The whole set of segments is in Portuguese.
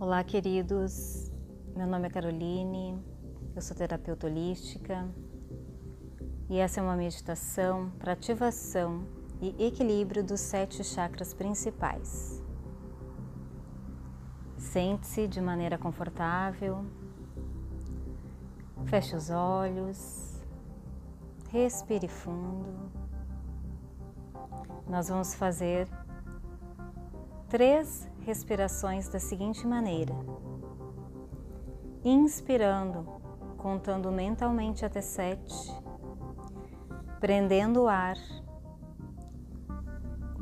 Olá, queridos. Meu nome é Caroline, eu sou terapeuta holística e essa é uma meditação para ativação e equilíbrio dos sete chakras principais. Sente-se de maneira confortável, feche os olhos, respire fundo. Nós vamos fazer três respirações da seguinte maneira: inspirando, contando mentalmente até sete, prendendo o ar,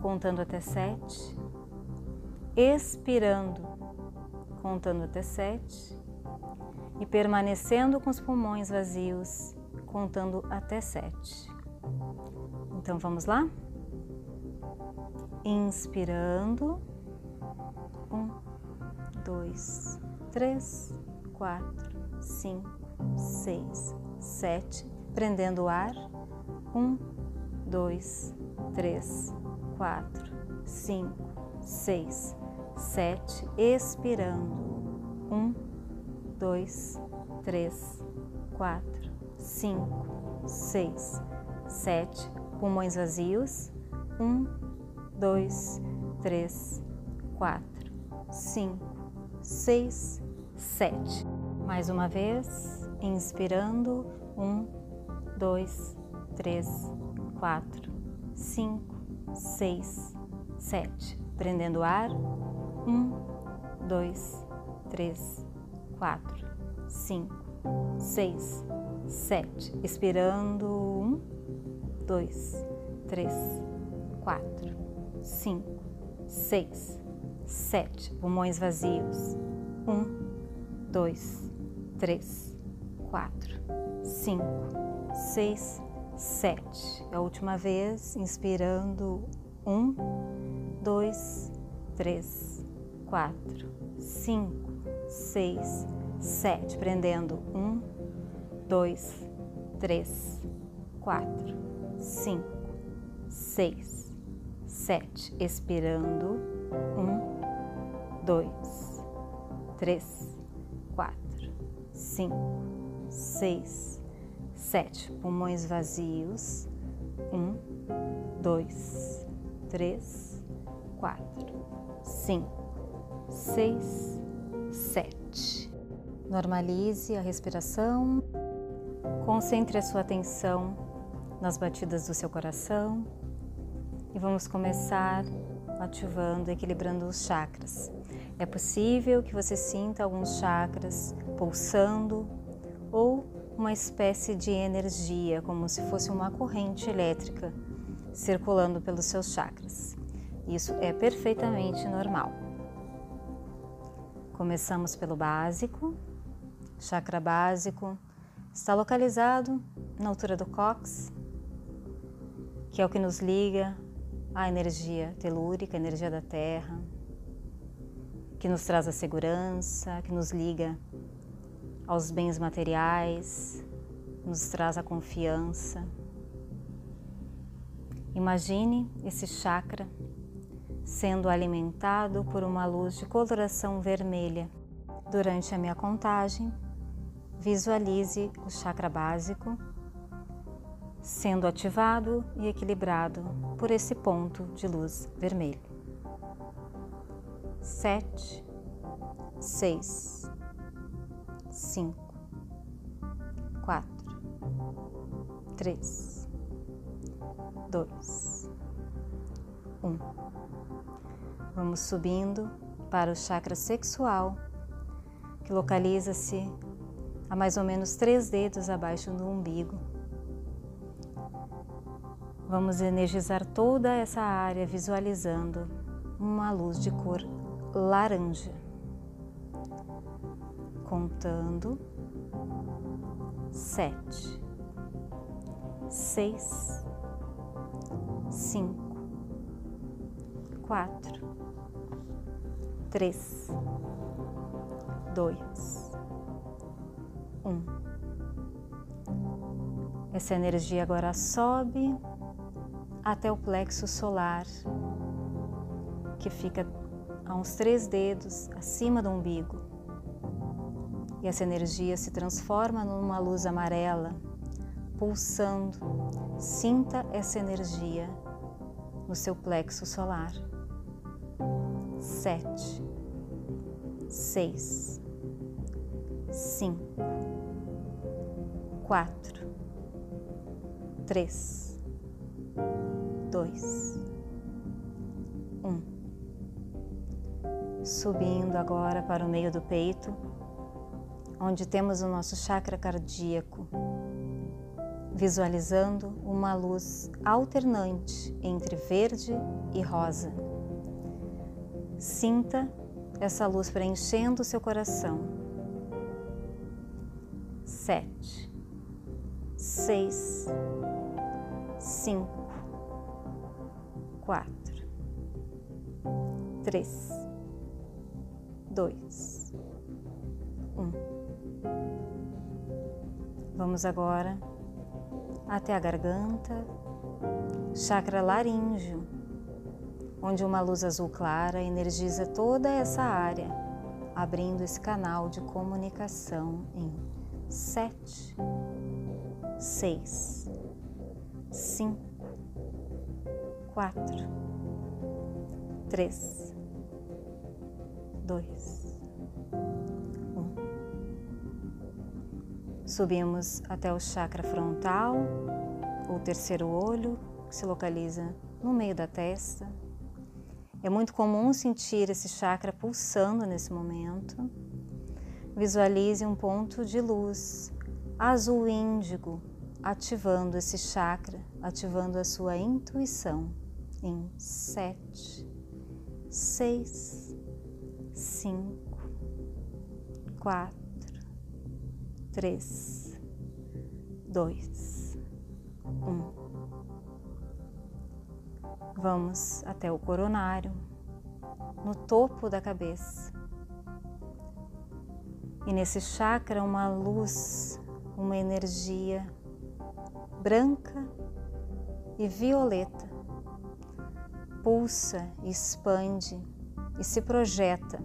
contando até sete, expirando, contando até sete e permanecendo com os pulmões vazios, contando até sete. Então vamos lá? Inspirando. Um, dois, três, quatro, cinco, seis, sete. Prendendo o ar. Um, dois, três, quatro, cinco, seis, sete. Expirando. Um, dois, três, quatro, cinco, seis, sete. Pulmões vazios. Um, dois, três, quatro, cinco, seis, sete. Mais uma vez, inspirando, um, dois, três, quatro, cinco, seis, sete. Prendendo o ar, um, dois, três, quatro, cinco, seis, sete. Expirando, um, dois, três, quatro cinco, seis, sete. Pulmões vazios. Um, dois, três, quatro, cinco, seis, sete. A última vez, inspirando. Um, dois, três, quatro, cinco, seis, sete. Prendendo. Um, dois, três, quatro, cinco, seis, sete, expirando, um, dois, três, quatro, cinco, seis, sete, pulmões vazios, um, dois, três, quatro, cinco, seis, sete. Normalize a respiração, concentre a sua atenção nas batidas do seu coração e vamos começar ativando, equilibrando os chakras. É possível que você sinta alguns chakras pulsando ou uma espécie de energia, como se fosse uma corrente elétrica circulando pelos seus chakras. Isso é perfeitamente normal. Começamos pelo básico. Chakra básico está localizado na altura do cóccix, que é o que nos liga a energia telúrica, energia da Terra, que nos traz a segurança, que nos liga aos bens materiais, nos traz a confiança. Imagine esse chakra sendo alimentado por uma luz de coloração vermelha. Durante a minha contagem, visualize o chakra básico sendo ativado e equilibrado por esse ponto de luz vermelho. Sete, seis, cinco, quatro, três, dois, um. Vamos subindo para o chakra sexual, que localiza-se a mais ou menos três dedos abaixo do umbigo. Vamos energizar toda essa área visualizando uma luz de cor laranja. Contando sete, seis, cinco, quatro, três, dois, um. Essa energia agora sobe até o plexo solar, que fica a uns três dedos acima do umbigo. E essa energia se transforma numa luz amarela, pulsando. Sinta essa energia no seu plexo solar. Sete, seis, cinco, quatro, três, dois, um. Subindo agora para o meio do peito, onde temos o nosso chakra cardíaco, visualizando uma luz alternante entre verde e rosa. Sinta essa luz preenchendo o seu coração. Sete, seis, cinco, quatro, três, dois, um. Vamos agora até a garganta, chakra laríngeo, onde uma luz azul clara energiza toda essa área, abrindo esse canal de comunicação em sete, seis, cinco, quatro, três, dois, um. Subimos até o chakra frontal, o terceiro olho, que se localiza no meio da testa. É muito comum sentir esse chakra pulsando nesse momento. Visualize um ponto de luz azul índigo ativando esse chakra, ativando a sua intuição em sete, seis, cinco, quatro, três, dois, um. Vamos até o coronário, no topo da cabeça. E nesse chakra, uma luz, uma energia branca e violeta pulsa, expande e se projeta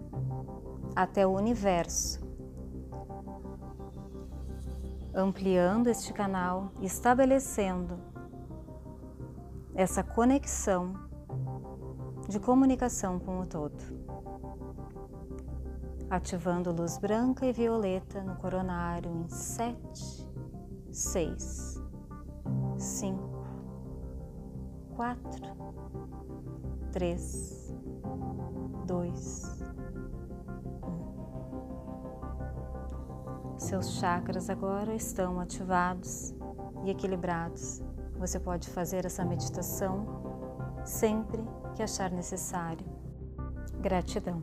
até o universo, ampliando este canal, estabelecendo essa conexão de comunicação com o todo, ativando luz branca e violeta no coronário em sete, seis, cinco, quatro, três, dois, um. Seus chakras agora estão ativados e equilibrados. Você pode fazer essa meditação sempre que achar necessário. Gratidão.